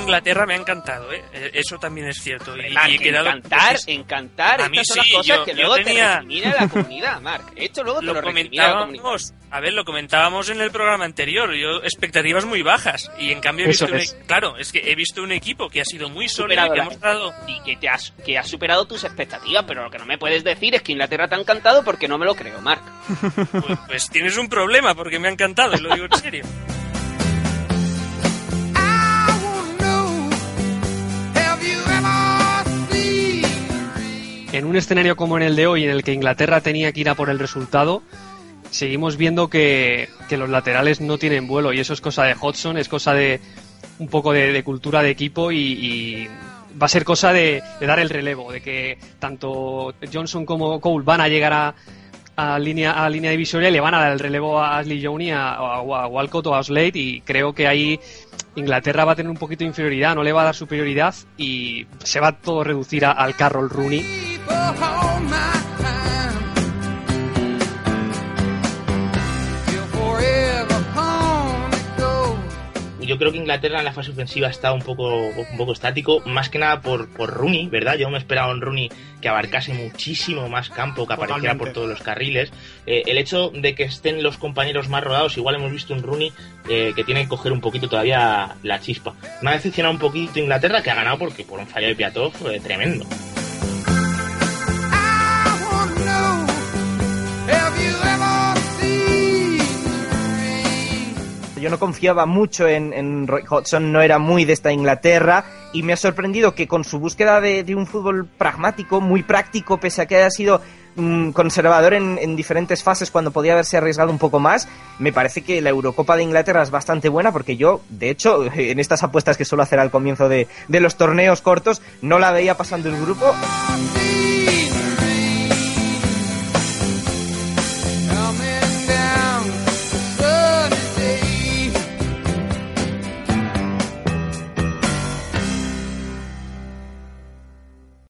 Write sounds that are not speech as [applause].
Inglaterra me ha encantado, ¿eh? Eh, Eso también es cierto. Y, Marc, y he quedado- encantar, pues, [laughs] encantar. A mí Estas son sí, las cosas yo- que luego te tenía- recrimina la comunidad, Marc. Esto luego te lo, lo la comunidad. comentábamos, a ver, lo comentábamos en el programa anterior, yo expectativas muy bajas y en cambio he visto un es. e- claro, es que he visto un equipo que ha sido muy sólido y que ha mostrado y que te has, que has superado tus expectativas, pero lo que no me puedes decir es que Inglaterra te ha encantado porque no me lo creo, Marc. [laughs] pues, pues tienes un problema porque me ha encantado y lo digo en serio. [laughs] En un escenario como en el de hoy, en el que Inglaterra tenía que ir a por el resultado, seguimos viendo que, los laterales no tienen vuelo y eso es cosa de Hodgson, es cosa de un poco de, cultura de equipo y, va a ser cosa de, dar el relevo, de que tanto Johnson como Cole van a llegar a, a línea, a línea divisoria y le van a dar el relevo a Ashley Young, a, a, Walcott o a Slade y creo que ahí Inglaterra va a tener un poquito de inferioridad, no le va a dar superioridad y se va todo a reducir al Carroll Rooney. Yo creo que Inglaterra en la fase ofensiva está un poco, un poco estático, más que nada por, por Rooney, ¿verdad? Yo me esperaba un Rooney que abarcase muchísimo más campo, que apareciera Totalmente. por todos los carriles. Eh, el hecho de que estén los compañeros más rodados, igual hemos visto un Rooney eh, que tiene que coger un poquito todavía la chispa. Me ha decepcionado un poquito Inglaterra, que ha ganado porque por un fallo de Piatov eh, tremendo. Yo no confiaba mucho en, Roy Hodgson, no era muy de esta Inglaterra y me ha sorprendido que con su búsqueda de, de un fútbol pragmático, muy práctico, pese a que haya sido mm, conservador en, en diferentes fases cuando podía haberse arriesgado un poco más, me parece que la Eurocopa de Inglaterra es bastante buena porque yo, de hecho, [laughs] en estas apuestas que suelo hacer al comienzo de, de los torneos cortos, no la veía pasando el grupo.